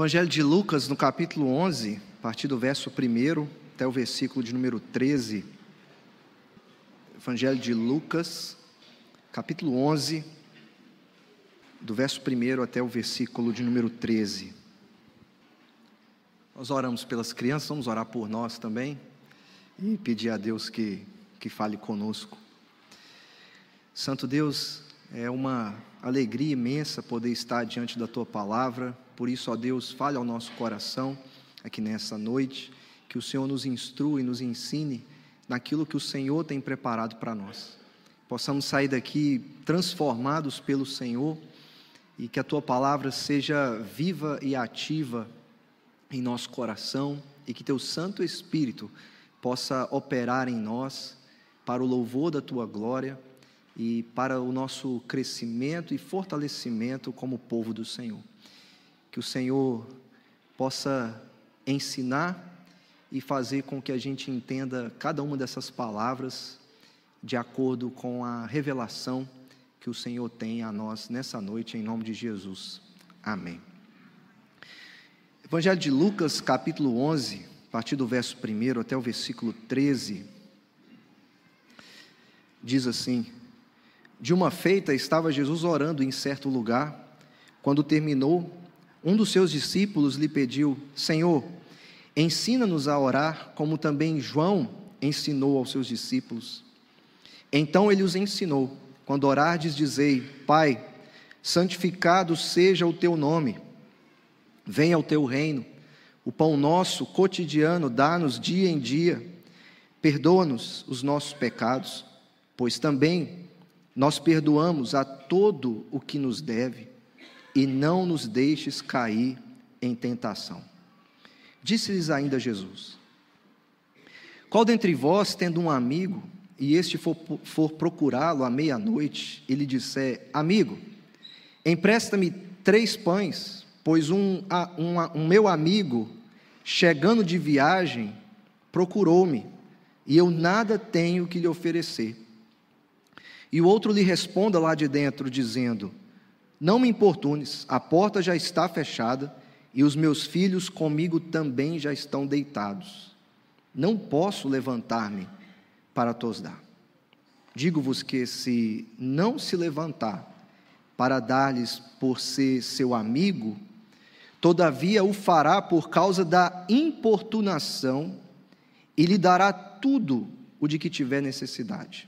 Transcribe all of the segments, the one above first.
Evangelho de Lucas, no capítulo 11, a partir do verso 1 até o versículo de número 13. Evangelho de Lucas, capítulo 11, do verso 1 até o versículo de número 13. Nós oramos pelas crianças, vamos orar por nós também e pedir a Deus que, que fale conosco. Santo Deus, é uma alegria imensa poder estar diante da tua palavra, por isso, ó Deus, fale ao nosso coração aqui nessa noite, que o Senhor nos instrua e nos ensine naquilo que o Senhor tem preparado para nós. Possamos sair daqui transformados pelo Senhor e que a tua palavra seja viva e ativa em nosso coração e que teu Santo Espírito possa operar em nós para o louvor da tua glória e para o nosso crescimento e fortalecimento como povo do Senhor. Que o Senhor possa ensinar e fazer com que a gente entenda cada uma dessas palavras de acordo com a revelação que o Senhor tem a nós nessa noite, em nome de Jesus. Amém. Evangelho de Lucas, capítulo 11, a partir do verso 1 até o versículo 13, diz assim: De uma feita estava Jesus orando em certo lugar, quando terminou, um dos seus discípulos lhe pediu: Senhor, ensina-nos a orar, como também João ensinou aos seus discípulos. Então ele os ensinou: Quando orardes, dizei: Pai, santificado seja o teu nome, venha o teu reino, o pão nosso cotidiano dá-nos dia em dia, perdoa-nos os nossos pecados, pois também nós perdoamos a todo o que nos deve e não nos deixes cair em tentação. Disse-lhes ainda Jesus: Qual dentre vós, tendo um amigo, e este for, for procurá-lo à meia-noite, e lhe disser: Amigo, empresta-me três pães, pois um, um, um meu amigo, chegando de viagem, procurou-me, e eu nada tenho que lhe oferecer. E o outro lhe responda lá de dentro, dizendo: não me importunes, a porta já está fechada e os meus filhos comigo também já estão deitados. Não posso levantar-me para tos dar. Digo-vos que se não se levantar para dar-lhes por ser seu amigo, todavia o fará por causa da importunação e lhe dará tudo o de que tiver necessidade.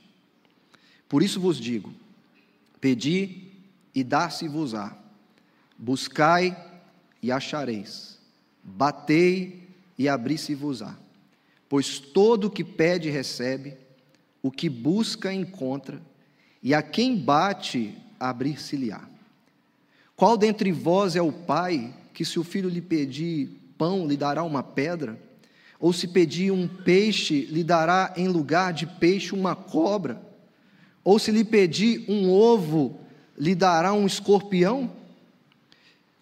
Por isso vos digo: pedi e dar-se-vos-á. Buscai e achareis. Batei e abri-se-vos-á. Pois todo o que pede recebe, o que busca encontra, e a quem bate abrir-se-lhe-á. Qual dentre vós é o pai que, se o filho lhe pedir pão, lhe dará uma pedra? Ou se pedir um peixe, lhe dará em lugar de peixe uma cobra? Ou se lhe pedir um ovo, lhe dará um escorpião?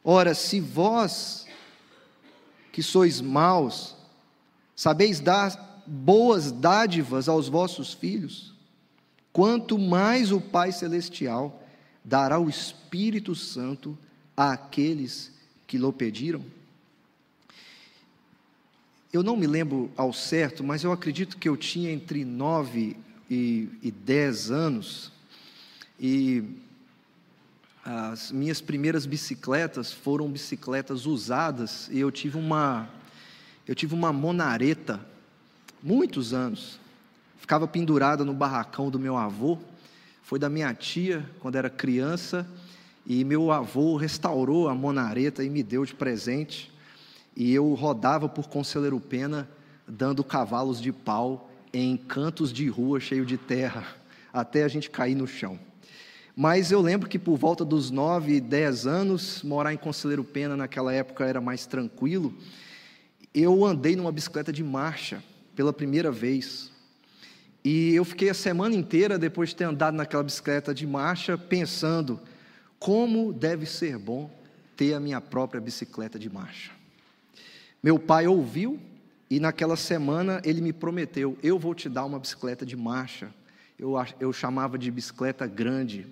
Ora, se vós, que sois maus, sabeis dar boas dádivas aos vossos filhos, quanto mais o Pai Celestial dará o Espírito Santo àqueles que lhe pediram? Eu não me lembro ao certo, mas eu acredito que eu tinha entre nove e, e dez anos, e as minhas primeiras bicicletas foram bicicletas usadas e eu tive uma eu tive uma monareta muitos anos. Ficava pendurada no barracão do meu avô. Foi da minha tia quando era criança e meu avô restaurou a monareta e me deu de presente. E eu rodava por Conselheiro Pena dando cavalos de pau em cantos de rua cheio de terra até a gente cair no chão. Mas eu lembro que por volta dos 9, 10 anos, morar em Conselheiro Pena naquela época era mais tranquilo. Eu andei numa bicicleta de marcha pela primeira vez. E eu fiquei a semana inteira, depois de ter andado naquela bicicleta de marcha, pensando como deve ser bom ter a minha própria bicicleta de marcha. Meu pai ouviu e naquela semana ele me prometeu: eu vou te dar uma bicicleta de marcha. Eu, eu chamava de bicicleta grande,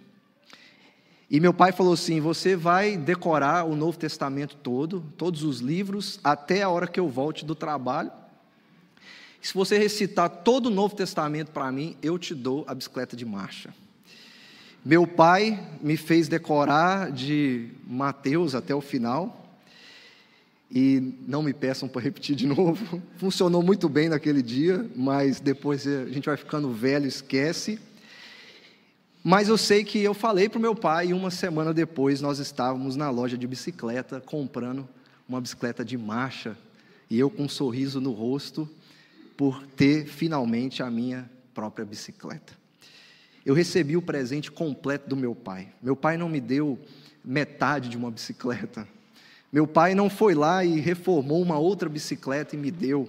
E meu pai falou assim: Você vai decorar o Novo Testamento todo, todos os livros, até a hora que eu volte do trabalho. Se você recitar todo o Novo Testamento para mim, eu te dou a bicicleta de marcha. Meu pai me fez decorar de Mateus até o final. E não me peçam para repetir de novo. Funcionou muito bem naquele dia, mas depois a gente vai ficando velho, esquece. Mas eu sei que eu falei para o meu pai e uma semana depois nós estávamos na loja de bicicleta comprando uma bicicleta de marcha e eu com um sorriso no rosto por ter finalmente a minha própria bicicleta. Eu recebi o presente completo do meu pai. Meu pai não me deu metade de uma bicicleta. Meu pai não foi lá e reformou uma outra bicicleta e me deu.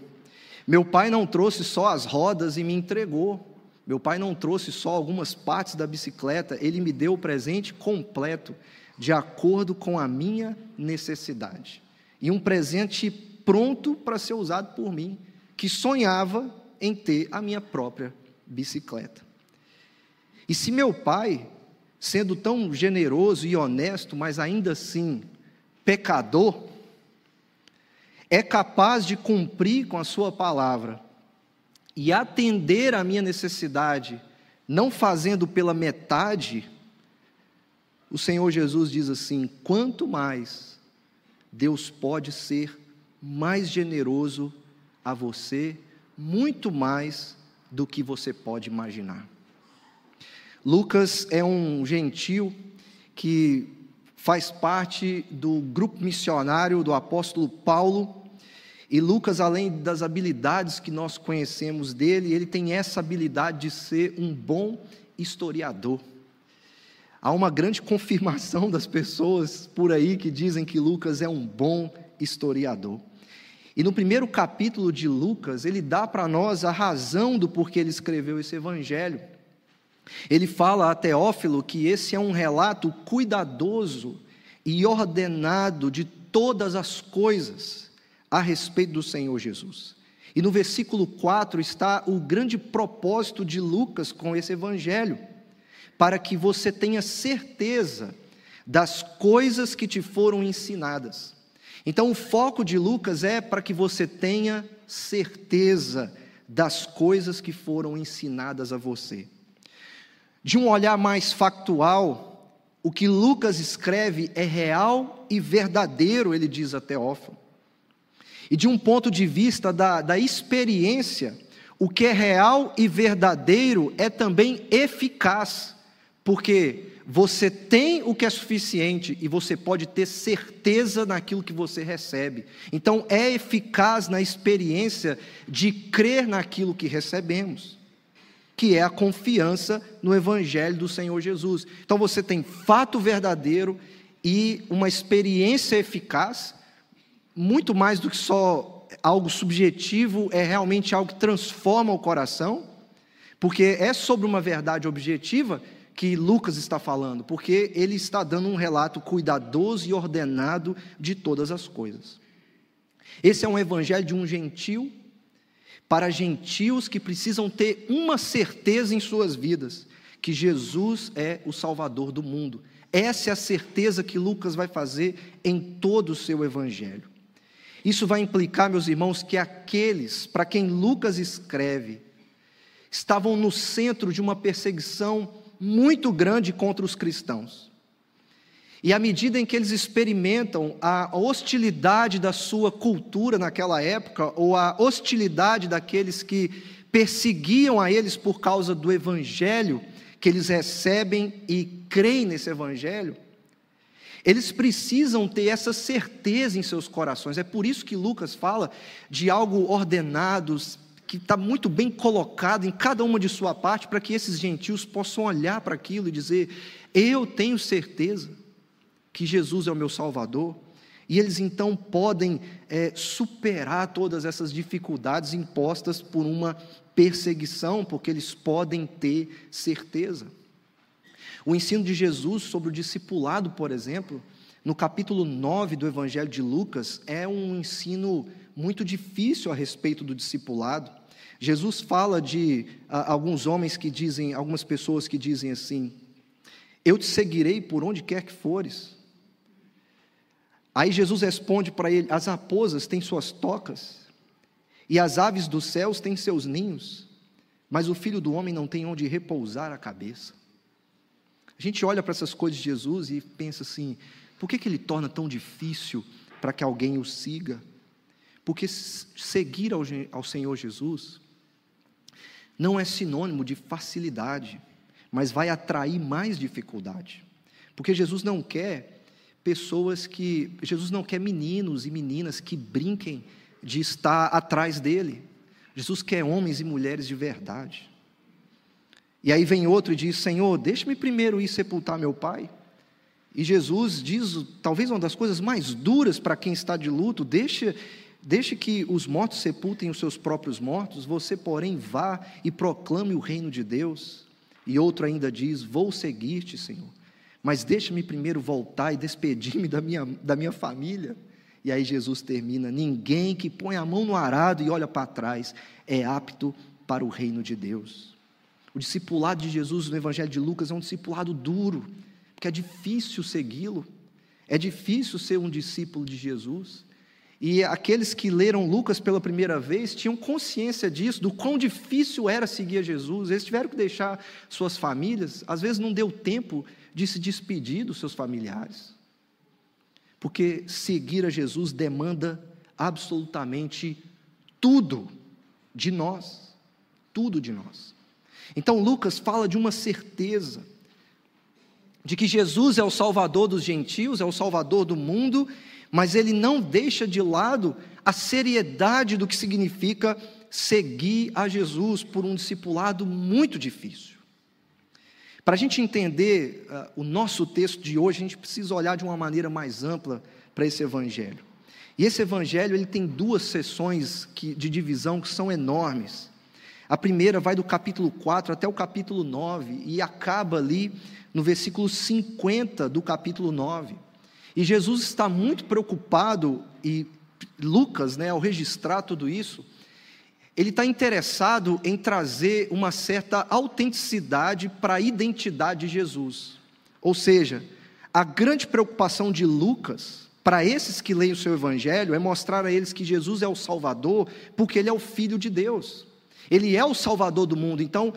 Meu pai não trouxe só as rodas e me entregou. Meu pai não trouxe só algumas partes da bicicleta, ele me deu o presente completo, de acordo com a minha necessidade. E um presente pronto para ser usado por mim, que sonhava em ter a minha própria bicicleta. E se meu pai, sendo tão generoso e honesto, mas ainda assim pecador, é capaz de cumprir com a sua palavra e atender à minha necessidade, não fazendo pela metade, o Senhor Jesus diz assim: quanto mais Deus pode ser mais generoso a você, muito mais do que você pode imaginar. Lucas é um gentil que faz parte do grupo missionário do apóstolo Paulo e Lucas, além das habilidades que nós conhecemos dele, ele tem essa habilidade de ser um bom historiador. Há uma grande confirmação das pessoas por aí que dizem que Lucas é um bom historiador. E no primeiro capítulo de Lucas, ele dá para nós a razão do porquê ele escreveu esse evangelho. Ele fala a Teófilo que esse é um relato cuidadoso e ordenado de todas as coisas a respeito do Senhor Jesus. E no versículo 4 está o grande propósito de Lucas com esse evangelho, para que você tenha certeza das coisas que te foram ensinadas. Então, o foco de Lucas é para que você tenha certeza das coisas que foram ensinadas a você. De um olhar mais factual, o que Lucas escreve é real e verdadeiro, ele diz a Teófilo. E de um ponto de vista da, da experiência, o que é real e verdadeiro é também eficaz, porque você tem o que é suficiente e você pode ter certeza naquilo que você recebe. Então, é eficaz na experiência de crer naquilo que recebemos, que é a confiança no Evangelho do Senhor Jesus. Então, você tem fato verdadeiro e uma experiência eficaz muito mais do que só algo subjetivo, é realmente algo que transforma o coração, porque é sobre uma verdade objetiva que Lucas está falando, porque ele está dando um relato cuidadoso e ordenado de todas as coisas. Esse é um evangelho de um gentil para gentios que precisam ter uma certeza em suas vidas, que Jesus é o Salvador do mundo. Essa é a certeza que Lucas vai fazer em todo o seu evangelho. Isso vai implicar, meus irmãos, que aqueles para quem Lucas escreve estavam no centro de uma perseguição muito grande contra os cristãos. E à medida em que eles experimentam a hostilidade da sua cultura naquela época, ou a hostilidade daqueles que perseguiam a eles por causa do evangelho que eles recebem e creem nesse evangelho, eles precisam ter essa certeza em seus corações. É por isso que Lucas fala de algo ordenado, que está muito bem colocado em cada uma de sua parte, para que esses gentios possam olhar para aquilo e dizer: Eu tenho certeza que Jesus é o meu Salvador. E eles então podem é, superar todas essas dificuldades impostas por uma perseguição, porque eles podem ter certeza. O ensino de Jesus sobre o discipulado, por exemplo, no capítulo 9 do Evangelho de Lucas, é um ensino muito difícil a respeito do discipulado. Jesus fala de alguns homens que dizem, algumas pessoas que dizem assim: Eu te seguirei por onde quer que fores. Aí Jesus responde para ele: As raposas têm suas tocas, e as aves dos céus têm seus ninhos, mas o filho do homem não tem onde repousar a cabeça. A gente olha para essas coisas de Jesus e pensa assim: por que, que ele torna tão difícil para que alguém o siga? Porque seguir ao, ao Senhor Jesus não é sinônimo de facilidade, mas vai atrair mais dificuldade. Porque Jesus não quer pessoas que. Jesus não quer meninos e meninas que brinquem de estar atrás dele. Jesus quer homens e mulheres de verdade. E aí vem outro e diz: Senhor, deixe-me primeiro ir sepultar meu pai. E Jesus diz, talvez uma das coisas mais duras para quem está de luto: deixe, deixe que os mortos sepultem os seus próprios mortos, você, porém, vá e proclame o reino de Deus. E outro ainda diz: Vou seguir-te, Senhor, mas deixe-me primeiro voltar e despedir-me da minha, da minha família. E aí Jesus termina: Ninguém que põe a mão no arado e olha para trás é apto para o reino de Deus. O discipulado de Jesus no Evangelho de Lucas é um discipulado duro, porque é difícil segui-lo, é difícil ser um discípulo de Jesus. E aqueles que leram Lucas pela primeira vez tinham consciência disso, do quão difícil era seguir a Jesus. Eles tiveram que deixar suas famílias, às vezes não deu tempo de se despedir dos seus familiares. Porque seguir a Jesus demanda absolutamente tudo de nós, tudo de nós. Então Lucas fala de uma certeza, de que Jesus é o Salvador dos gentios, é o Salvador do mundo, mas ele não deixa de lado a seriedade do que significa seguir a Jesus por um discipulado muito difícil. Para a gente entender uh, o nosso texto de hoje, a gente precisa olhar de uma maneira mais ampla para esse evangelho. E esse evangelho ele tem duas sessões que, de divisão que são enormes. A primeira vai do capítulo 4 até o capítulo 9 e acaba ali no versículo 50 do capítulo 9. E Jesus está muito preocupado, e Lucas, né, ao registrar tudo isso, ele está interessado em trazer uma certa autenticidade para a identidade de Jesus. Ou seja, a grande preocupação de Lucas, para esses que leem o seu evangelho, é mostrar a eles que Jesus é o Salvador, porque ele é o Filho de Deus. Ele é o Salvador do mundo. Então,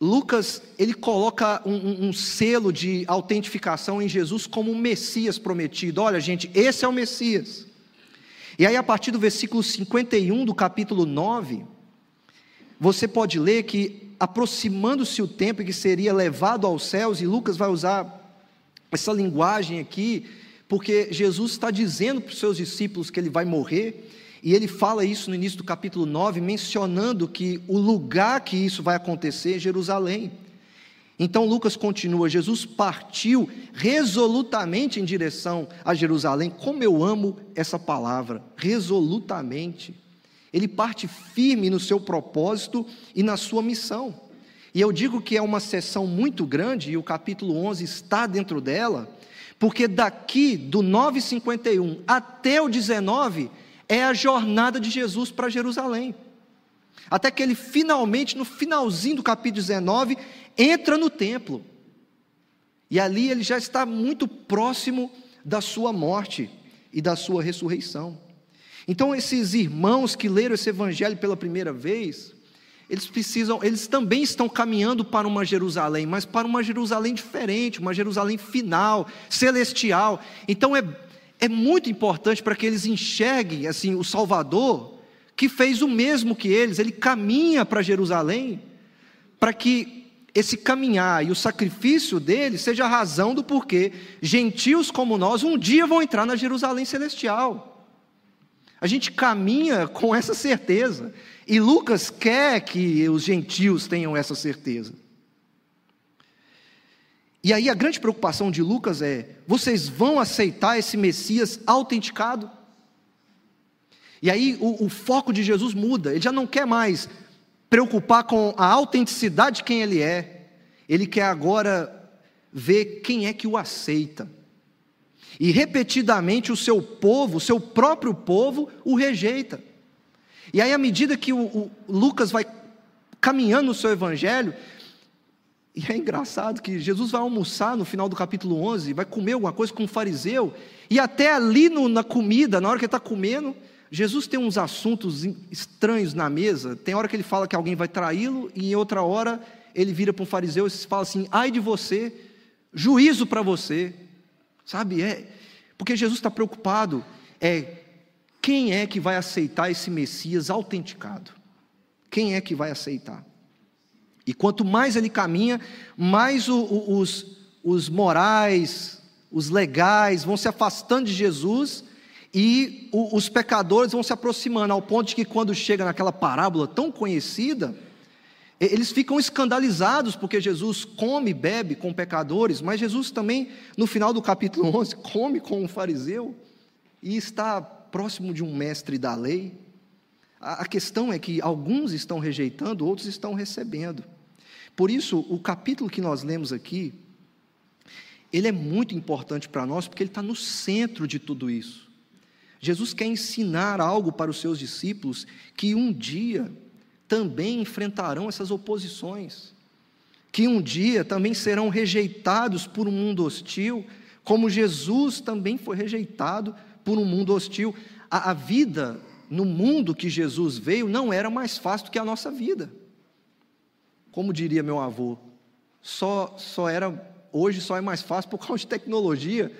Lucas ele coloca um, um, um, selo de autentificação em Jesus como um Messias prometido. Olha, gente, esse é o Messias. E aí, a partir do versículo 51 do capítulo 9, você pode ler que, aproximando-se o tempo em que seria levado aos céus, e Lucas vai usar essa linguagem aqui, porque Jesus está dizendo para os seus discípulos que ele vai morrer, e ele fala isso no início do capítulo 9, mencionando que o lugar que isso vai acontecer é Jerusalém. Então Lucas continua: Jesus partiu resolutamente em direção a Jerusalém. Como eu amo essa palavra, resolutamente. Ele parte firme no seu propósito e na sua missão. E eu digo que é uma sessão muito grande, e o capítulo 11 está dentro dela, porque daqui do 9,51 até o 19 é a jornada de Jesus para Jerusalém. Até que ele finalmente, no finalzinho do capítulo 19, entra no templo. E ali ele já está muito próximo da sua morte e da sua ressurreição. Então, esses irmãos que leram esse evangelho pela primeira vez, eles precisam, eles também estão caminhando para uma Jerusalém, mas para uma Jerusalém diferente, uma Jerusalém final, celestial. Então é é muito importante para que eles enxerguem assim o Salvador, que fez o mesmo que eles, ele caminha para Jerusalém, para que esse caminhar e o sacrifício dele seja a razão do porquê gentios como nós um dia vão entrar na Jerusalém celestial. A gente caminha com essa certeza, e Lucas quer que os gentios tenham essa certeza. E aí a grande preocupação de Lucas é: vocês vão aceitar esse Messias autenticado? E aí o, o, foco de Jesus muda, ele já não quer mais preocupar com a autenticidade de quem ele é, ele quer agora ver quem é que o aceita. E repetidamente o seu povo, o seu próprio povo, o rejeita. E aí, à medida que o, o Lucas vai caminhando no seu evangelho, E é engraçado que Jesus vai almoçar no final do capítulo 11, vai comer alguma coisa com um fariseu, e até ali no, na comida, na hora que ele está comendo, Jesus tem uns assuntos estranhos na mesa. Tem hora que ele fala que alguém vai traí-lo, e em outra hora ele vira para um fariseu e fala assim: ai de você, juízo para você. Sabe? É, porque Jesus está preocupado, é quem é que vai aceitar esse Messias autenticado? Quem é que vai aceitar? E quanto mais ele caminha, mais o, o, os, os morais, os legais vão se afastando de Jesus e o, os pecadores vão se aproximando, ao ponto de que quando chega naquela parábola tão conhecida, eles ficam escandalizados porque Jesus come e bebe com pecadores, mas Jesus também, no final do capítulo 11, come com um fariseu e está próximo de um mestre da lei. A, a questão é que alguns estão rejeitando, outros estão recebendo. Por isso, o capítulo que nós lemos aqui, ele é muito importante para nós, porque ele está no centro de tudo isso. Jesus quer ensinar algo para os seus discípulos que um dia também enfrentarão essas oposições, que um dia também serão rejeitados por um mundo hostil, como Jesus também foi rejeitado por um mundo hostil. A, a vida no mundo que Jesus veio não era mais fácil do que a nossa vida como diria meu avô, só, só era, hoje só é mais fácil por causa de tecnologia,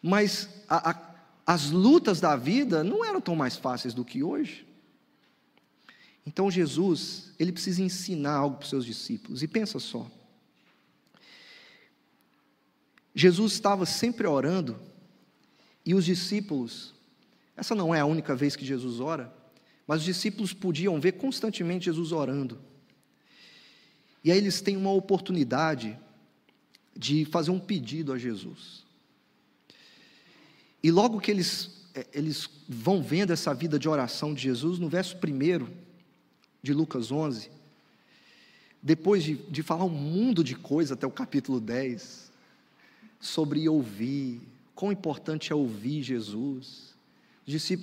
mas a, a, as lutas da vida não eram tão mais fáceis do que hoje. Então Jesus, ele precisa ensinar algo para os seus discípulos, e pensa só. Jesus estava sempre orando, e os discípulos, essa não é a única vez que Jesus ora, mas os discípulos podiam ver constantemente Jesus orando. E aí eles têm uma oportunidade de fazer um pedido a Jesus. E logo que eles, é, eles vão vendo essa vida de oração de Jesus, no verso 1 de Lucas 11, depois de, de falar um mundo de coisa até o capítulo 10, sobre ouvir, quão importante é ouvir Jesus.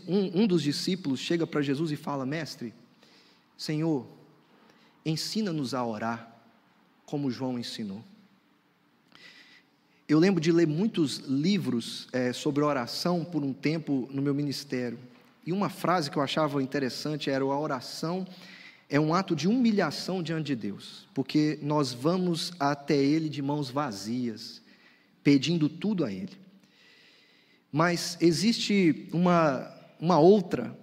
Um, um dos discípulos chega para Jesus e fala: Mestre, Senhor, ensina-nos a orar como João ensinou. Eu lembro de ler muitos livros é, sobre oração por um tempo no meu ministério. E uma frase que eu achava interessante era: a oração é um ato de humilhação diante de Deus, porque nós vamos até Ele de mãos vazias, pedindo tudo a Ele. Mas existe uma, uma outra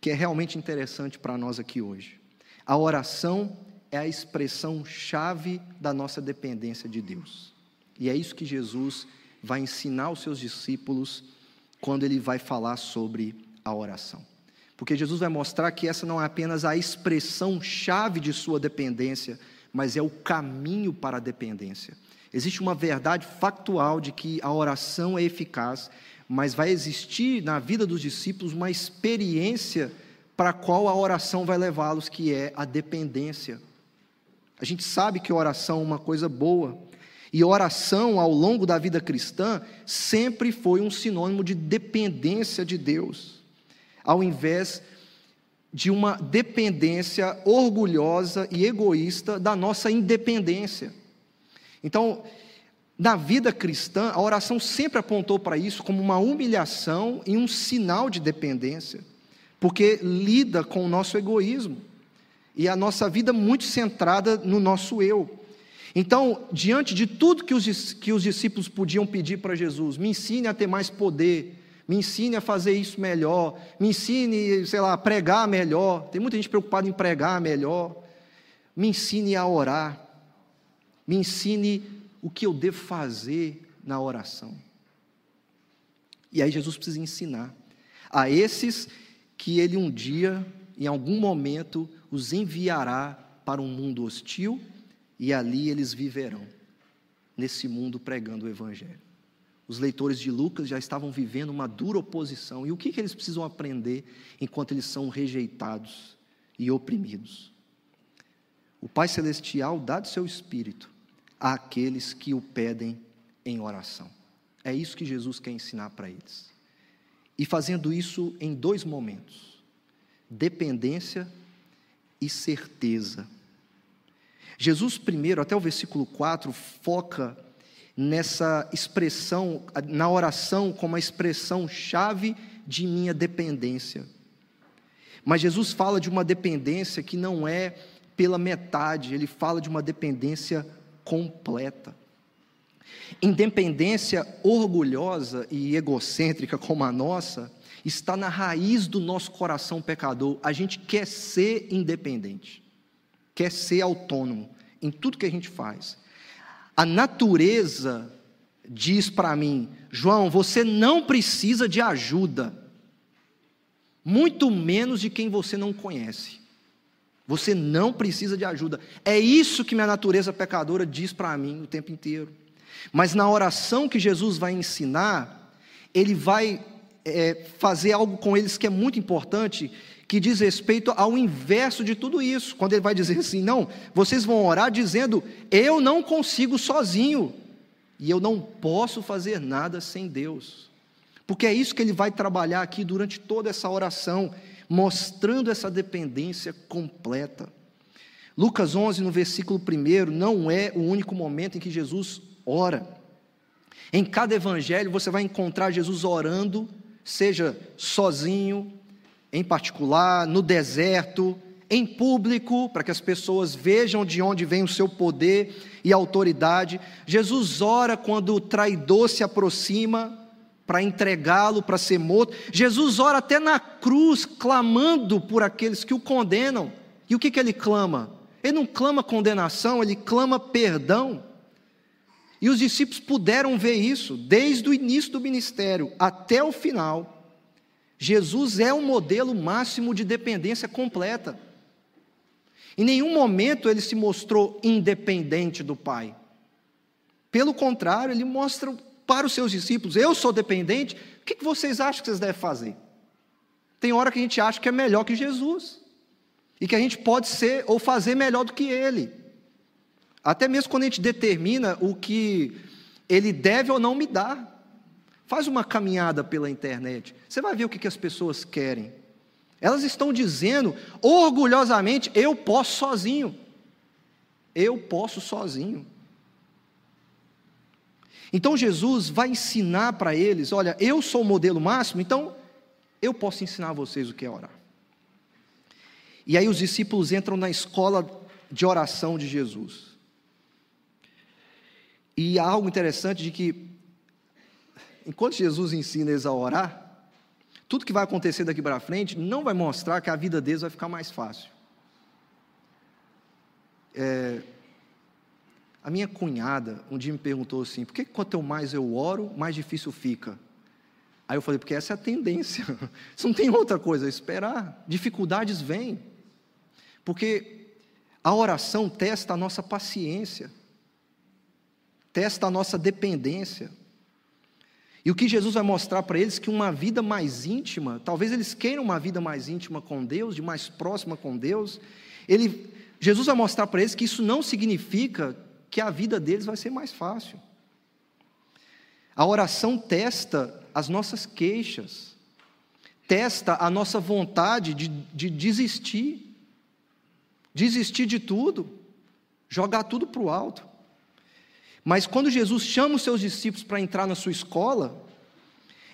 que é realmente interessante para nós aqui hoje. A oração é a expressão chave da nossa dependência de Deus. E é isso que Jesus vai ensinar os seus discípulos quando ele vai falar sobre a oração. Porque Jesus vai mostrar que essa não é apenas a expressão chave de sua dependência, mas é o caminho para a dependência. Existe uma verdade factual de que a oração é eficaz, mas vai existir na vida dos discípulos uma experiência para a qual a oração vai levá-los, que é a dependência a gente sabe que oração é uma coisa boa. E oração, ao longo da vida cristã, sempre foi um sinônimo de dependência de Deus, ao invés de uma dependência orgulhosa e egoísta da nossa independência. Então, na vida cristã, a oração sempre apontou para isso como uma humilhação e um sinal de dependência, porque lida com o nosso egoísmo e a nossa vida muito centrada no nosso eu. Então, diante de tudo que os, que os discípulos podiam pedir para Jesus, me ensine a ter mais poder, me ensine a fazer isso melhor, me ensine, sei lá, a pregar melhor. Tem muita gente preocupada em pregar melhor. Me ensine a orar, me ensine o que eu devo fazer na oração. E aí Jesus precisa ensinar a esses que ele um dia, em algum momento, os enviará para um mundo hostil e ali eles viverão, nesse mundo pregando o Evangelho. Os leitores de Lucas já estavam vivendo uma dura oposição. E o que, que eles precisam aprender enquanto eles são rejeitados e oprimidos? O Pai Celestial dá do seu espírito àqueles que o pedem em oração. É isso que Jesus quer ensinar para eles. E fazendo isso em dois momentos: dependência e certeza. Jesus, primeiro, até o versículo 4, foca nessa expressão, na oração, como a expressão chave de minha dependência. Mas Jesus fala de uma dependência que não é pela metade, ele fala de uma dependência completa. Independência orgulhosa e egocêntrica como a nossa está na raiz do nosso coração pecador. A gente quer ser independente, quer ser autônomo em tudo que a gente faz. A natureza diz para mim, João, você não precisa de ajuda muito menos de quem você não conhece. Você não precisa de ajuda. É isso que minha natureza pecadora diz para mim o tempo inteiro. Mas na oração que Jesus vai ensinar, ele vai é, fazer algo com eles que é muito importante, que diz respeito ao inverso de tudo isso. Quando ele vai dizer assim: não, vocês vão orar dizendo, eu não consigo sozinho, e eu não posso fazer nada sem Deus. Porque é isso que ele vai trabalhar aqui durante toda essa oração, mostrando essa dependência completa. Lucas 11, no versículo 1, não é o único momento em que Jesus ora. Em cada evangelho você vai encontrar Jesus orando, seja sozinho, em particular, no deserto, em público, para que as pessoas vejam de onde vem o seu poder e autoridade. Jesus ora quando o traidor se aproxima, para entregá-lo, para ser morto. Jesus ora até na cruz, clamando por aqueles que o condenam. E o que, que ele clama? Ele não clama condenação, ele clama perdão. E os discípulos puderam ver isso, desde o início do ministério até o final. Jesus é o modelo máximo de dependência completa. Em nenhum momento ele se mostrou independente do Pai. Pelo contrário, ele mostra para os seus discípulos: Eu sou dependente, o que vocês acham que vocês devem fazer? Tem hora que a gente acha que é melhor que Jesus, e que a gente pode ser ou fazer melhor do que Ele. Até mesmo quando a gente determina o que Ele deve ou não me dar. Faz uma caminhada pela internet, você vai ver o que, as pessoas querem. Elas estão dizendo orgulhosamente: eu posso sozinho. Eu posso sozinho. Então Jesus vai ensinar para eles: olha, eu sou o modelo máximo, então eu posso ensinar a vocês o que é orar. E aí os discípulos entram na escola de oração de Jesus. E há algo interessante de que, enquanto Jesus ensina eles a orar, tudo que vai acontecer daqui para frente não vai mostrar que a vida deles vai ficar mais fácil. É, a minha cunhada um dia me perguntou assim: por que quanto mais eu oro, mais difícil fica? Aí eu falei: porque essa é a tendência. Isso não tem outra coisa a esperar. Dificuldades vêm. Porque a oração testa a nossa paciência, testa a nossa dependência. E o que Jesus vai mostrar para eles que uma vida mais íntima, talvez eles queiram uma vida mais íntima com Deus, de mais próxima com Deus, ele, Jesus vai mostrar para eles que isso não significa que a vida deles vai ser mais fácil. A oração testa as nossas queixas, testa a nossa vontade de, de desistir, desistir de tudo, jogar tudo para o alto. Mas quando Jesus chama os seus discípulos para entrar na sua escola,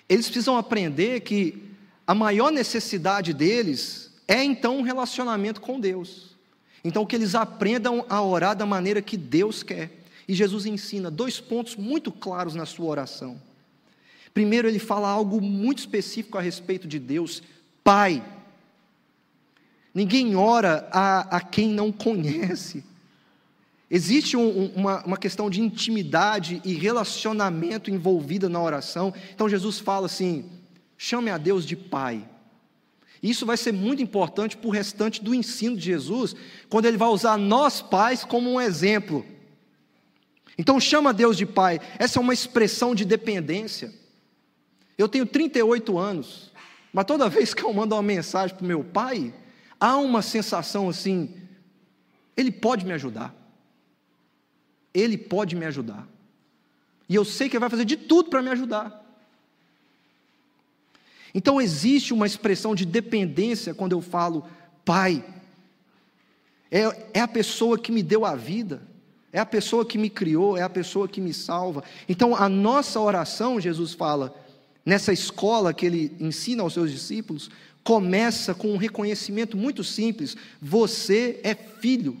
eles precisam aprender que a maior necessidade deles é então um relacionamento com Deus. Então, que eles aprendam a orar da maneira que Deus quer. E Jesus ensina dois pontos muito claros na sua oração. Primeiro, ele fala algo muito específico a respeito de Deus, Pai. Ninguém ora a, a quem não conhece. Existe um, uma, uma questão de intimidade e relacionamento envolvida na oração. Então Jesus fala assim: chame a Deus de Pai. Isso vai ser muito importante para o restante do ensino de Jesus, quando ele vai usar nós pais como um exemplo. Então chama Deus de pai. Essa é uma expressão de dependência. Eu tenho 38 anos, mas toda vez que eu mando uma mensagem para o meu pai, há uma sensação assim: ele pode me ajudar. Ele pode me ajudar. E eu sei que ele vai fazer de tudo para me ajudar. Então existe uma expressão de dependência quando eu falo Pai. é, é a pessoa que me deu a vida, é a pessoa que me criou, é a pessoa que me salva. Então, a nossa oração, Jesus fala, nessa escola que ele ensina aos seus discípulos, começa com um reconhecimento muito simples: você é filho.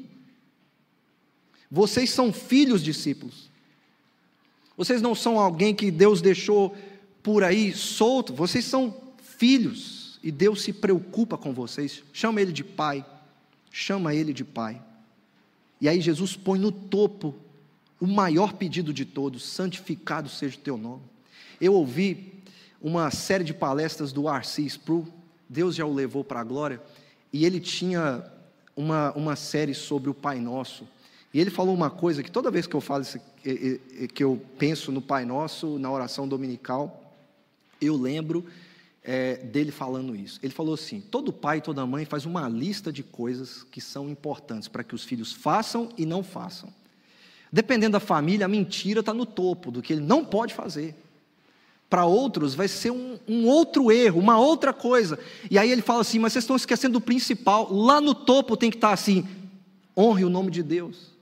Vocês são filhos discípulos. Vocês não são alguém que Deus deixou por aí solto, vocês são filhos e Deus se preocupa com vocês. Chama ele de pai. Chama ele de pai. E aí Jesus põe no topo o maior pedido de todos: santificado seja o teu nome. Eu ouvi uma série de palestras do R.C. Sproul, Deus já o levou para a glória, e ele tinha uma, uma série sobre o Pai Nosso. E ele falou uma coisa que toda vez que eu falo isso, que eu penso no Pai Nosso, na oração dominical, eu lembro é, dele falando isso. Ele falou assim: todo pai e toda mãe faz uma lista de coisas que são importantes para que os filhos façam e não façam. Dependendo da família, a mentira está no topo do que ele não pode fazer. Para outros vai ser um, um, outro erro, uma outra coisa. E aí ele fala assim: mas vocês estão esquecendo do principal. Lá no topo tem que estar tá assim: honre o nome de Deus.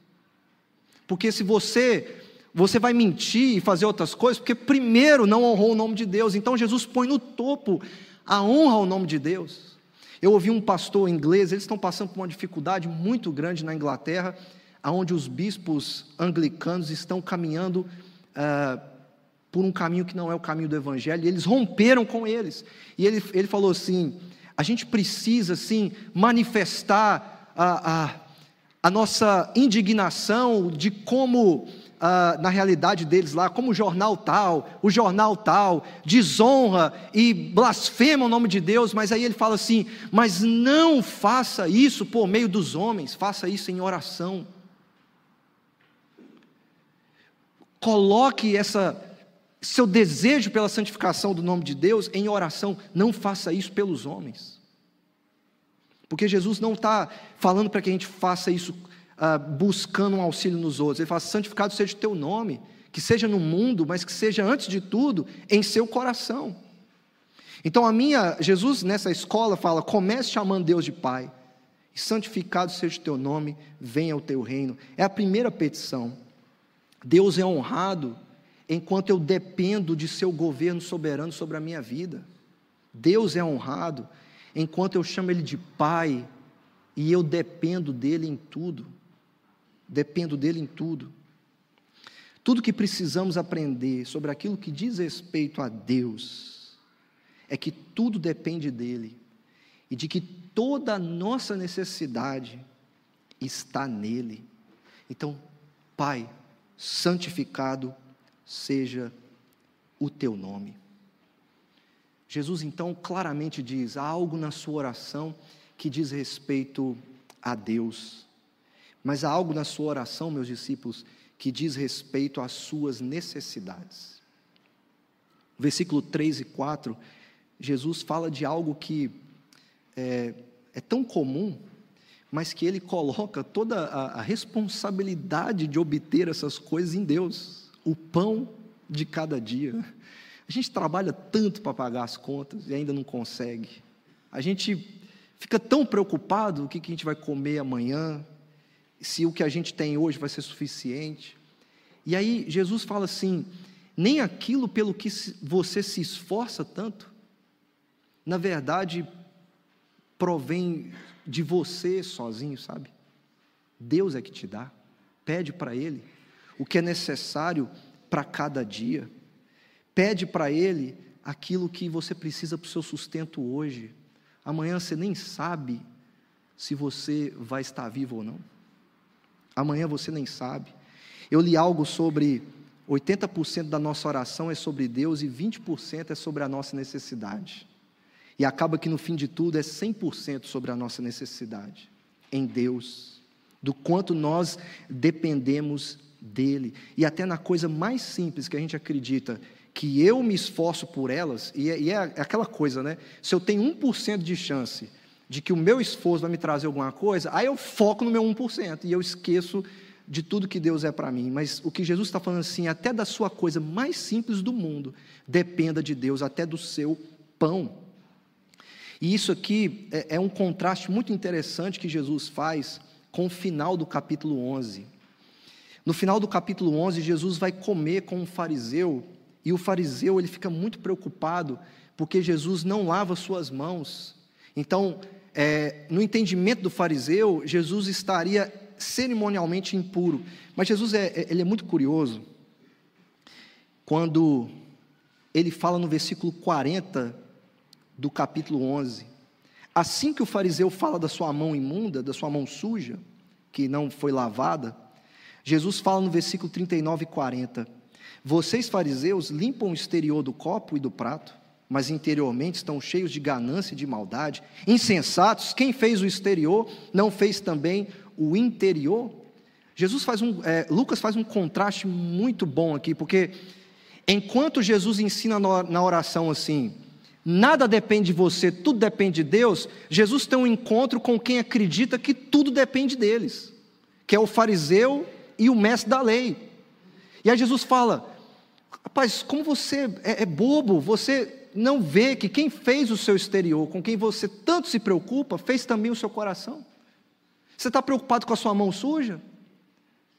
Porque se você você vai mentir e fazer outras coisas, porque primeiro não honrou o nome de Deus. Então Jesus põe no topo a honra ao nome de Deus. Eu ouvi um pastor inglês, eles estão passando por uma dificuldade muito grande na Inglaterra, onde os bispos anglicanos estão caminhando uh, por um caminho que não é o caminho do Evangelho, e eles romperam com eles. E ele, ele falou assim: a gente precisa, sim, manifestar a, a, a nossa indignação de como ah, na realidade deles lá, como o jornal tal, o jornal tal, desonra e blasfema o nome de Deus, mas aí ele fala assim: mas não faça isso por meio dos homens, faça isso em oração. Coloque essa seu desejo pela santificação do nome de Deus em oração, não faça isso pelos homens. Porque Jesus não está falando para que a gente faça isso uh, buscando um auxílio nos outros. Ele fala: santificado seja o teu nome, que seja no mundo, mas que seja antes de tudo em seu coração. Então a minha, Jesus nessa escola fala: comece chamando Deus de Pai, e santificado seja o teu nome, venha o teu reino. É a primeira petição. Deus é honrado enquanto eu dependo de seu governo soberano sobre a minha vida. Deus é honrado enquanto eu chamo Ele de Pai e eu dependo dele em tudo dependo dele em tudo. Tudo que precisamos aprender sobre aquilo que diz respeito a Deus é que tudo depende dele e de que toda a nossa necessidade está nele. Então, Pai, santificado seja o teu nome. Jesus então claramente diz: há algo na sua oração que diz respeito a Deus. Mas há algo na sua oração, meus discípulos, que diz respeito às suas necessidades. Versículo 3 e 4, Jesus fala de algo que é, é tão comum, mas que ele coloca toda a, a responsabilidade de obter essas coisas em Deus, o pão de cada dia. A gente trabalha tanto para pagar as contas e ainda não consegue. A gente fica tão preocupado o que a gente vai comer amanhã, se o que a gente tem hoje vai ser suficiente. E aí Jesus fala assim: nem aquilo pelo que você se esforça tanto, na verdade, provém de você sozinho, sabe? Deus é que te dá. Pede para Ele o que é necessário para cada dia. Pede para Ele aquilo que você precisa para o seu sustento hoje. Amanhã você nem sabe se você vai estar vivo ou não. Amanhã você nem sabe. Eu li algo sobre 80% da nossa oração é sobre Deus e 20% é sobre a nossa necessidade. E acaba que no fim de tudo é 100% sobre a nossa necessidade em Deus, do quanto nós dependemos dele. E até na coisa mais simples que a gente acredita, que eu me esforço por elas, e é, e é aquela coisa, né? Se eu tenho 1% de chance de que o meu esforço vai me trazer alguma coisa, aí eu foco no meu 1% e eu esqueço de tudo que Deus é para mim. Mas o que Jesus está falando assim, até da sua coisa mais simples do mundo, dependa de Deus, até do seu pão. E isso aqui é, é um contraste muito interessante que Jesus faz com o final do capítulo 11. No final do capítulo 11, Jesus vai comer com um fariseu, e o fariseu ele fica muito preocupado porque Jesus não lava suas mãos. Então, é, no entendimento do fariseu, Jesus estaria cerimonialmente impuro. Mas Jesus é, é ele é muito curioso quando ele fala no versículo 40 do capítulo 11. Assim que o fariseu fala da sua mão imunda, da sua mão suja, que não foi lavada, Jesus fala no versículo 39 e 40: Vocês, fariseus, limpam o exterior do copo e do prato, mas interiormente estão cheios de ganância e de maldade. Insensatos, quem fez o exterior não fez também o interior? Jesus faz um, é, Lucas faz um contraste muito bom aqui, porque enquanto Jesus ensina na oração assim, nada depende de você, tudo depende de Deus, Jesus tem um encontro com quem acredita que tudo depende deles, que é o fariseu e o mestre da lei. E aí Jesus fala: Rapaz, como você é, é bobo, você não vê que quem fez o seu exterior, com quem você tanto se preocupa, fez também o seu coração. Você está preocupado com a sua mão suja?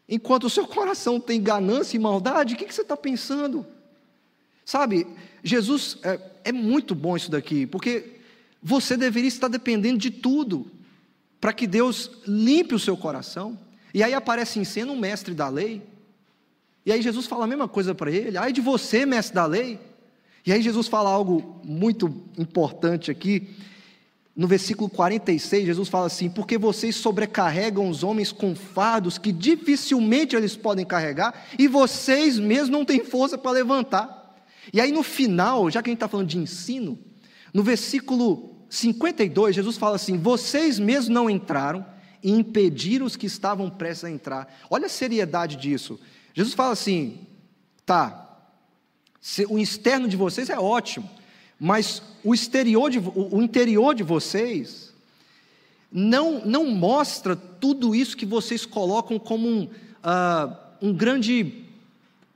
Enquanto o seu coração tem ganância e maldade, o que, que você está pensando? Sabe, Jesus, é, é muito bom isso daqui, porque você deveria estar dependendo de tudo para que Deus limpe o seu coração. E aí aparece em cena um mestre da lei. E aí Jesus fala a mesma coisa para ele. Ai de você, mestre da lei. E aí Jesus fala algo muito importante aqui. No versículo 46, Jesus fala assim: Porque vocês sobrecarregam os homens com fardos que dificilmente eles podem carregar, e vocês mesmos não têm força para levantar. E aí no final, já que a gente está falando de ensino, no versículo 52, Jesus fala assim: Vocês mesmos não entraram, e impedir os que estavam prestes a entrar. Olha a seriedade disso. Jesus fala assim: tá, o externo de vocês é ótimo, mas o exterior de, o interior de vocês não, não mostra tudo isso que vocês colocam como um, uh, um grande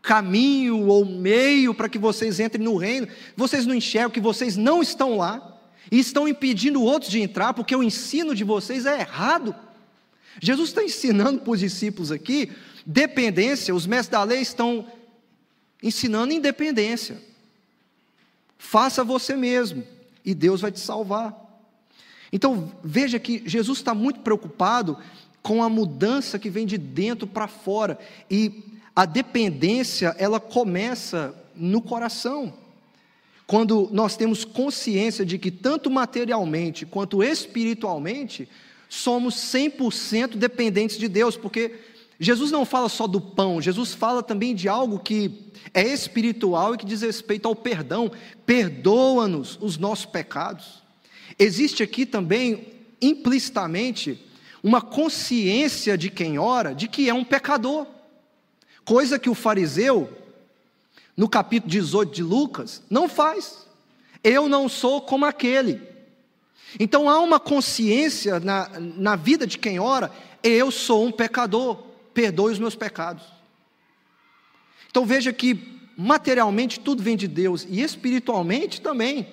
caminho ou meio para que vocês entrem no reino. Vocês não enxergam que vocês não estão lá e estão impedindo outros de entrar porque o ensino de vocês é errado. Jesus está ensinando para os discípulos aqui dependência, os mestres da lei estão ensinando independência. Faça você mesmo e Deus vai te salvar. Então veja que Jesus está muito preocupado com a mudança que vem de dentro para fora e a dependência ela começa no coração. Quando nós temos consciência de que tanto materialmente quanto espiritualmente somos 100% dependentes de Deus, porque Jesus não fala só do pão, Jesus fala também de algo que é espiritual e que diz respeito ao perdão. Perdoa-nos os nossos pecados. Existe aqui também, implicitamente, uma consciência de quem ora de que é um pecador, coisa que o fariseu, no capítulo 18 de Lucas, não faz. Eu não sou como aquele. Então há uma consciência na, na vida de quem ora, eu sou um pecador, perdoe os meus pecados. Então veja que materialmente tudo vem de Deus e espiritualmente também.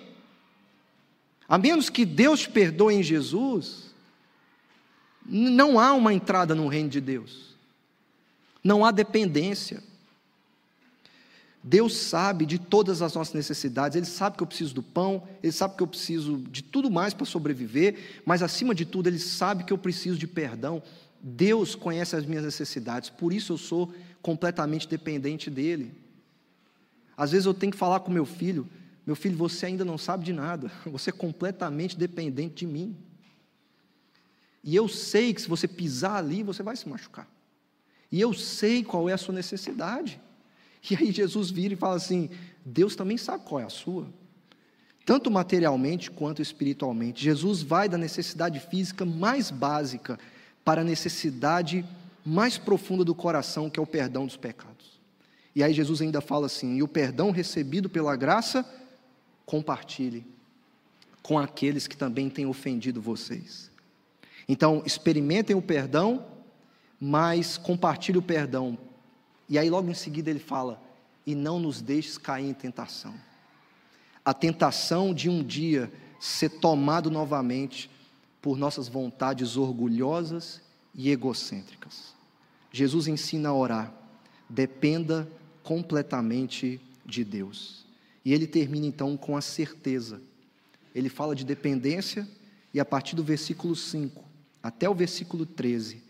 A menos que Deus te perdoe em Jesus, não há uma entrada no reino de Deus. Não há dependência. Deus sabe de todas as nossas necessidades, Ele sabe que eu preciso do pão, Ele sabe que eu preciso de tudo mais para sobreviver, mas acima de tudo, Ele sabe que eu preciso de perdão. Deus conhece as minhas necessidades, por isso eu sou completamente dependente dEle. Às vezes eu tenho que falar com meu filho: meu filho, você ainda não sabe de nada, você é completamente dependente de mim. E eu sei que se você pisar ali, você vai se machucar. E eu sei qual é a sua necessidade. E aí Jesus vira e fala assim: Deus também sabe qual é a sua, tanto materialmente quanto espiritualmente. Jesus vai da necessidade física mais básica para a necessidade mais profunda do coração, que é o perdão dos pecados. E aí Jesus ainda fala assim: e o perdão recebido pela graça, compartilhe com aqueles que também têm ofendido vocês. Então, experimentem o perdão, mas compartilhe o perdão e aí, logo em seguida, ele fala: E não nos deixes cair em tentação. A tentação de um dia ser tomado novamente por nossas vontades orgulhosas e egocêntricas. Jesus ensina a orar, dependa completamente de Deus. E ele termina então com a certeza. Ele fala de dependência e a partir do versículo 5 até o versículo 13,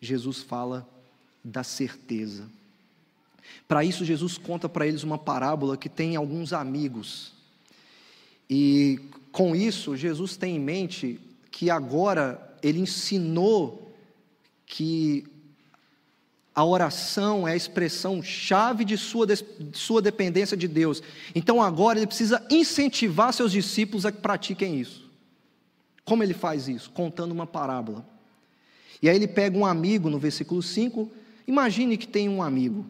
Jesus fala da certeza. Para isso, Jesus conta para eles uma parábola que tem alguns amigos. E com isso, Jesus tem em mente que agora ele ensinou que a oração é a expressão chave de sua, de sua dependência de Deus. Então agora ele precisa incentivar seus discípulos a que pratiquem isso. Como ele faz isso? Contando uma parábola. E aí ele pega um amigo no versículo 5. Imagine que tem um amigo.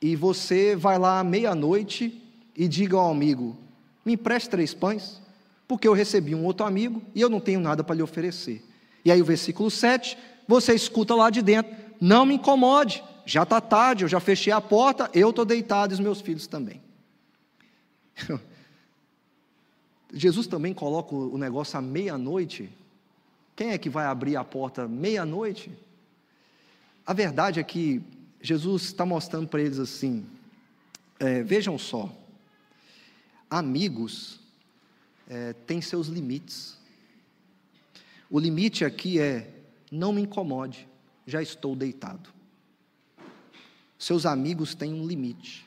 E você vai lá à meia-noite e diga ao amigo: Me empreste três pães, porque eu recebi um outro amigo e eu não tenho nada para lhe oferecer. E aí o versículo 7, você escuta lá de dentro: Não me incomode, já está tarde, eu já fechei a porta, eu estou deitado e os meus filhos também. Jesus também coloca o negócio à meia-noite. Quem é que vai abrir a porta meia-noite? A verdade é que Jesus está mostrando para eles assim: é, vejam só, amigos é, têm seus limites. O limite aqui é: não me incomode, já estou deitado. Seus amigos têm um limite.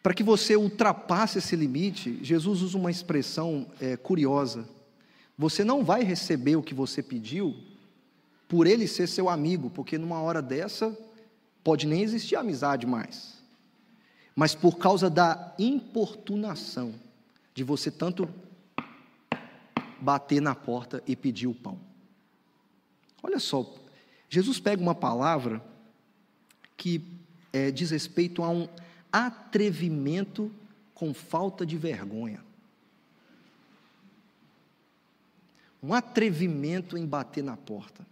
Para que você ultrapasse esse limite, Jesus usa uma expressão é, curiosa. Você não vai receber o que você pediu por ele ser seu amigo, porque numa hora dessa pode nem existir amizade mais. Mas por causa da importunação de você tanto bater na porta e pedir o pão. Olha só, Jesus pega uma palavra que é, diz respeito a um atrevimento com falta de vergonha. Um atrevimento em bater na porta.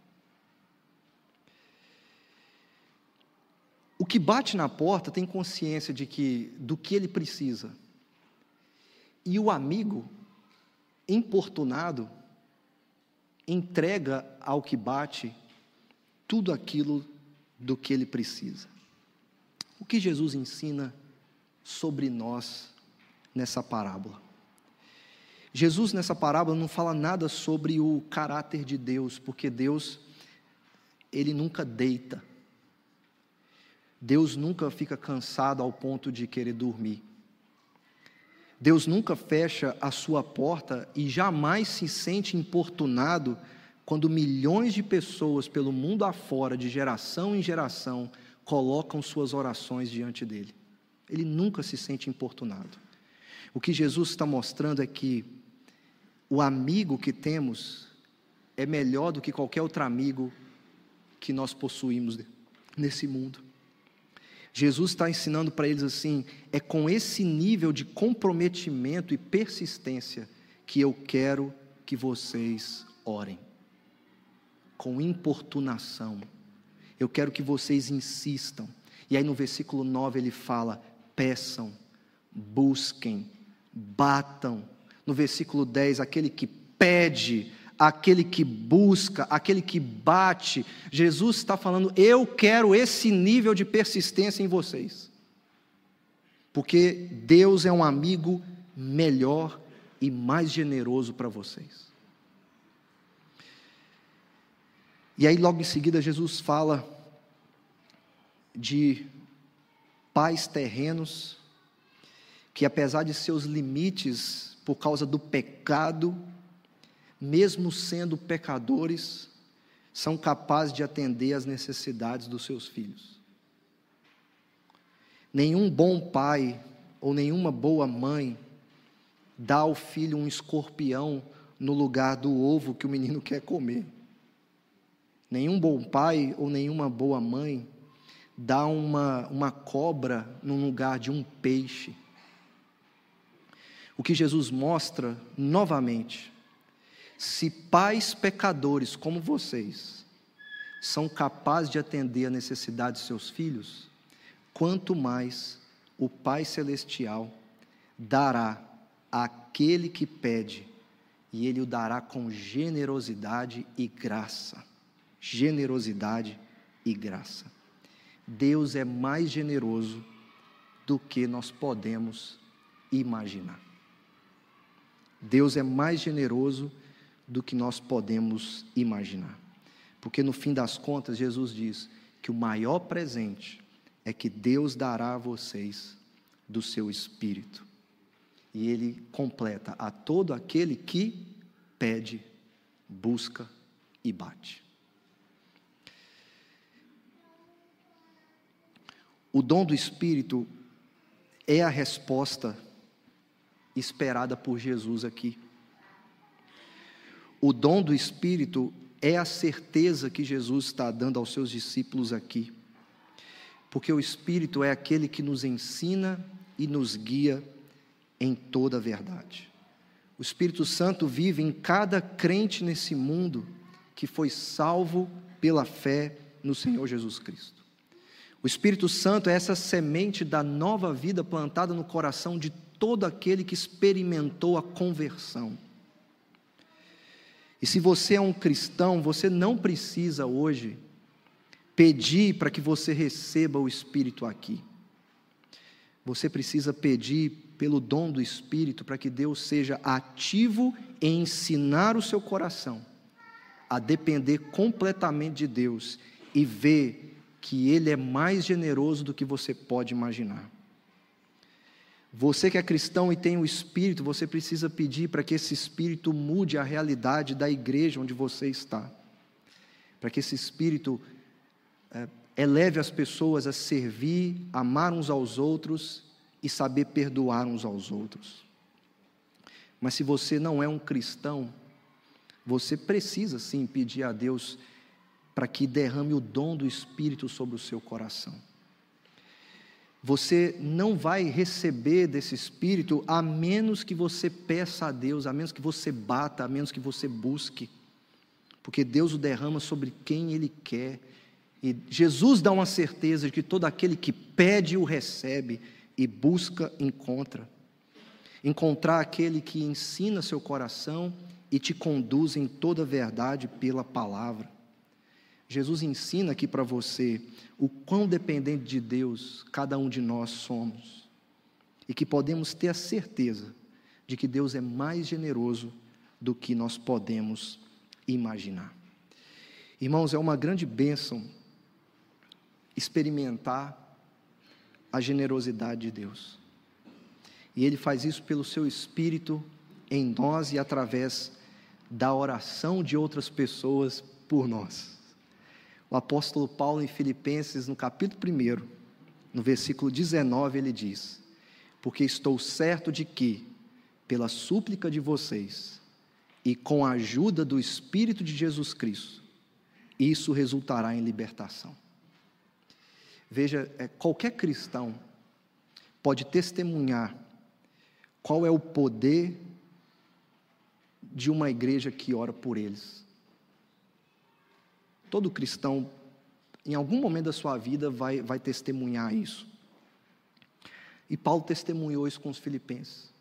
O que bate na porta tem consciência de que do que ele precisa. E o amigo importunado entrega ao que bate tudo aquilo do que ele precisa. O que Jesus ensina sobre nós nessa parábola? Jesus, nessa parábola, não fala nada sobre o caráter de Deus, porque Deus, ele nunca deita. Deus nunca fica cansado ao ponto de querer dormir. Deus nunca fecha a sua porta e jamais se sente importunado quando milhões de pessoas pelo mundo afora, de geração em geração, colocam suas orações diante dele. Ele nunca se sente importunado. O que Jesus está mostrando é que o amigo que temos é melhor do que qualquer outro amigo que nós possuímos nesse mundo. Jesus está ensinando para eles assim: é com esse nível de comprometimento e persistência que eu quero que vocês orem. Com importunação. Eu quero que vocês insistam. E aí no versículo 9 ele fala: peçam, busquem, batam. No versículo 10, aquele que pede, aquele que busca, aquele que bate. Jesus está falando: eu quero esse nível de persistência em vocês. Porque Deus é um amigo melhor e mais generoso para vocês. E aí, logo em seguida, Jesus fala de pais terrenos que, apesar de seus limites, por causa do pecado, mesmo sendo pecadores, são capazes de atender às necessidades dos seus filhos. Nenhum bom pai ou nenhuma boa mãe dá ao filho um escorpião no lugar do ovo que o menino quer comer. Nenhum bom pai ou nenhuma boa mãe dá uma, uma cobra no lugar de um peixe. O que Jesus mostra novamente se pais pecadores como vocês são capazes de atender a necessidade de seus filhos, quanto mais o Pai Celestial dará àquele que pede e Ele o dará com generosidade e graça. Generosidade e graça. Deus é mais generoso do que nós podemos imaginar. Deus é mais generoso do que nós podemos imaginar. Porque no fim das contas, Jesus diz que o maior presente é que Deus dará a vocês do seu espírito. E ele completa a todo aquele que pede, busca e bate. O dom do espírito é a resposta esperada por Jesus aqui. O dom do espírito é a certeza que Jesus está dando aos seus discípulos aqui. Porque o espírito é aquele que nos ensina e nos guia em toda a verdade. O Espírito Santo vive em cada crente nesse mundo que foi salvo pela fé no Senhor Jesus Cristo. O Espírito Santo é essa semente da nova vida plantada no coração de todo aquele que experimentou a conversão. E se você é um cristão, você não precisa hoje pedir para que você receba o Espírito aqui. Você precisa pedir pelo dom do Espírito para que Deus seja ativo em ensinar o seu coração a depender completamente de Deus e ver que Ele é mais generoso do que você pode imaginar. Você que é cristão e tem o Espírito, você precisa pedir para que esse Espírito mude a realidade da igreja onde você está. Para que esse Espírito é, eleve as pessoas a servir, amar uns aos outros e saber perdoar uns aos outros. Mas se você não é um cristão, você precisa sim pedir a Deus para que derrame o dom do Espírito sobre o seu coração. Você não vai receber desse Espírito a menos que você peça a Deus, a menos que você bata, a menos que você busque, porque Deus o derrama sobre quem Ele quer. E Jesus dá uma certeza de que todo aquele que pede o recebe, e busca, encontra. Encontrar aquele que ensina seu coração e te conduz em toda verdade pela palavra. Jesus ensina aqui para você o quão dependente de Deus cada um de nós somos e que podemos ter a certeza de que Deus é mais generoso do que nós podemos imaginar. Irmãos, é uma grande bênção experimentar a generosidade de Deus. E Ele faz isso pelo Seu Espírito em nós e através da oração de outras pessoas por nós. O apóstolo Paulo, em Filipenses, no capítulo 1, no versículo 19, ele diz: Porque estou certo de que, pela súplica de vocês e com a ajuda do Espírito de Jesus Cristo, isso resultará em libertação. Veja, é, qualquer cristão pode testemunhar qual é o poder de uma igreja que ora por eles. Todo cristão, em algum momento da sua vida, vai, vai testemunhar isso. E Paulo testemunhou isso com os filipenses.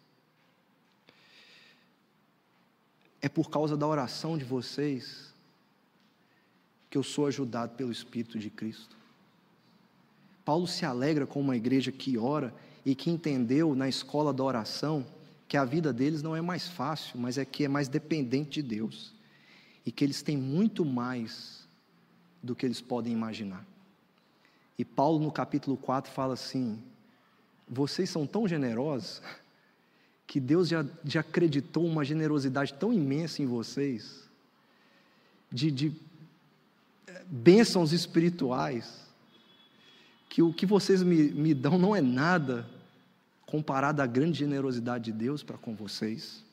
É por causa da oração de vocês que eu sou ajudado pelo Espírito de Cristo. Paulo se alegra com uma igreja que ora e que entendeu na escola da oração que a vida deles não é mais fácil, mas é que é mais dependente de Deus. E que eles têm muito mais do que eles podem imaginar. E Paulo, no capítulo 4, fala assim: vocês são tão generosos que Deus já, já acreditou uma generosidade tão imensa em vocês, de, de eh, bênçãos espirituais, que o que vocês me, me dão não é nada comparado à grande generosidade de Deus para com vocês.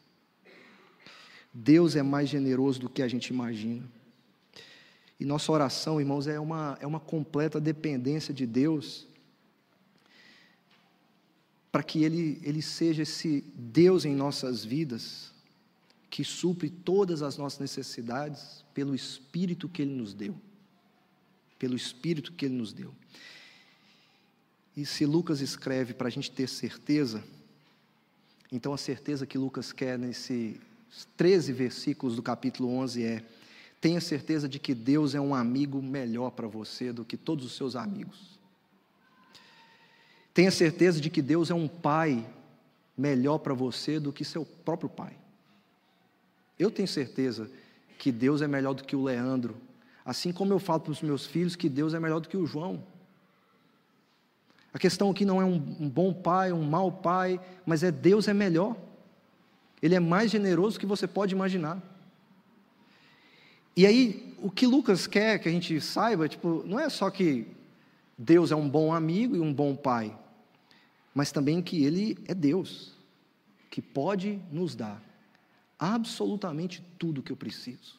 Deus é mais generoso do que a gente imagina. E nossa oração, irmãos, é uma, é uma completa dependência de Deus para que Ele, Ele seja esse Deus em nossas vidas, que supre todas as nossas necessidades pelo Espírito que Ele nos deu. Pelo Espírito que Ele nos deu. E se Lucas escreve para a gente ter certeza, então a certeza que Lucas quer nesse, 13 versículos do capítulo 11 é: tenha certeza de que Deus é um amigo melhor para você do que todos os seus amigos. Tenha certeza de que Deus é um pai melhor para você do que seu próprio pai. Eu tenho certeza que Deus é melhor do que o Leandro, assim como eu falo para os meus filhos que Deus é melhor do que o João. A questão aqui não é um, bom pai, um mau pai, mas é Deus é melhor. Ele é mais generoso do que você pode imaginar. E aí, o que Lucas quer que a gente saiba, tipo, não é só que Deus é um bom amigo e um bom pai, mas também que Ele é Deus, que pode nos dar absolutamente tudo que eu preciso.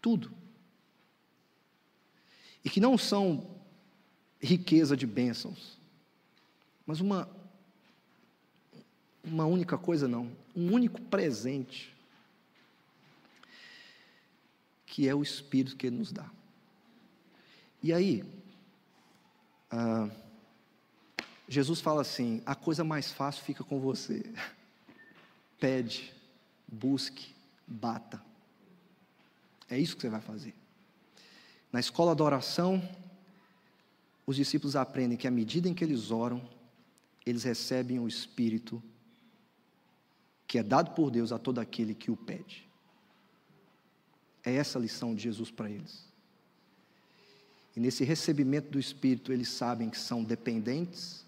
Tudo. E que não são riqueza de bênçãos, mas uma, uma única coisa, não, um único presente, que é o Espírito que Ele nos dá. E aí, ah, Jesus fala assim: a coisa mais fácil fica com você. Pede, busque, bata. É isso que você vai fazer. Na escola da oração, os discípulos aprendem que à medida em que eles oram, eles recebem o Espírito que é dado por Deus a todo aquele que o pede. É essa a lição de Jesus para eles. E nesse recebimento do Espírito, eles sabem que são dependentes,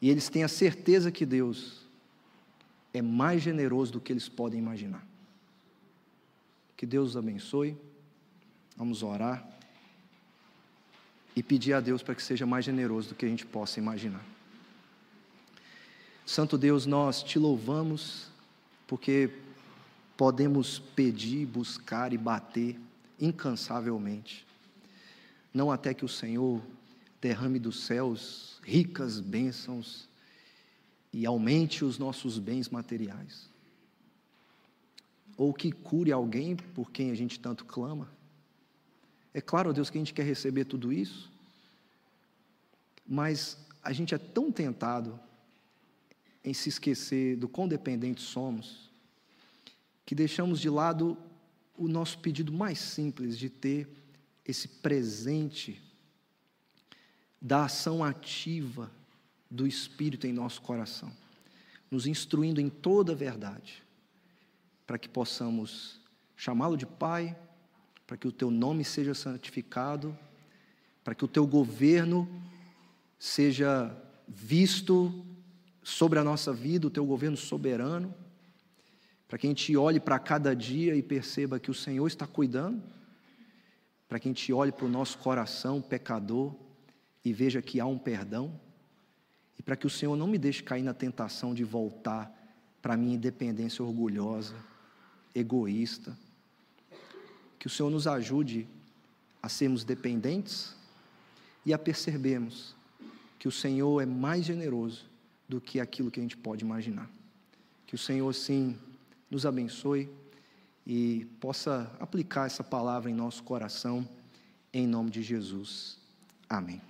e eles têm a certeza que Deus é mais generoso do que eles podem imaginar. Que Deus os abençoe. Vamos orar e pedir a Deus para que seja mais generoso do que a gente possa imaginar. Santo Deus, nós te louvamos porque podemos pedir, buscar e bater incansavelmente. Não até que o Senhor derrame dos céus ricas bênçãos e aumente os nossos bens materiais. Ou que cure alguém por quem a gente tanto clama. É claro, Deus, que a gente quer receber tudo isso, mas a gente é tão tentado em se esquecer do quão dependentes somos, que deixamos de lado o nosso pedido mais simples de ter esse presente da ação ativa do Espírito em nosso coração, nos instruindo em toda a verdade, para que possamos chamá-lo de Pai, para que o teu nome seja santificado, para que o teu governo seja visto sobre a nossa vida, o teu governo soberano, para que a gente olhe para cada dia e perceba que o Senhor está cuidando, para que a gente olhe para o nosso coração pecador e veja que há um perdão, e para que o Senhor não me deixe cair na tentação de voltar para a minha independência orgulhosa, egoísta. Que o Senhor nos ajude a sermos dependentes e a percebermos que o Senhor é mais generoso do que aquilo que a gente pode imaginar. Que o Senhor, sim, nos abençoe e possa aplicar essa palavra em nosso coração, em nome de Jesus. Amém.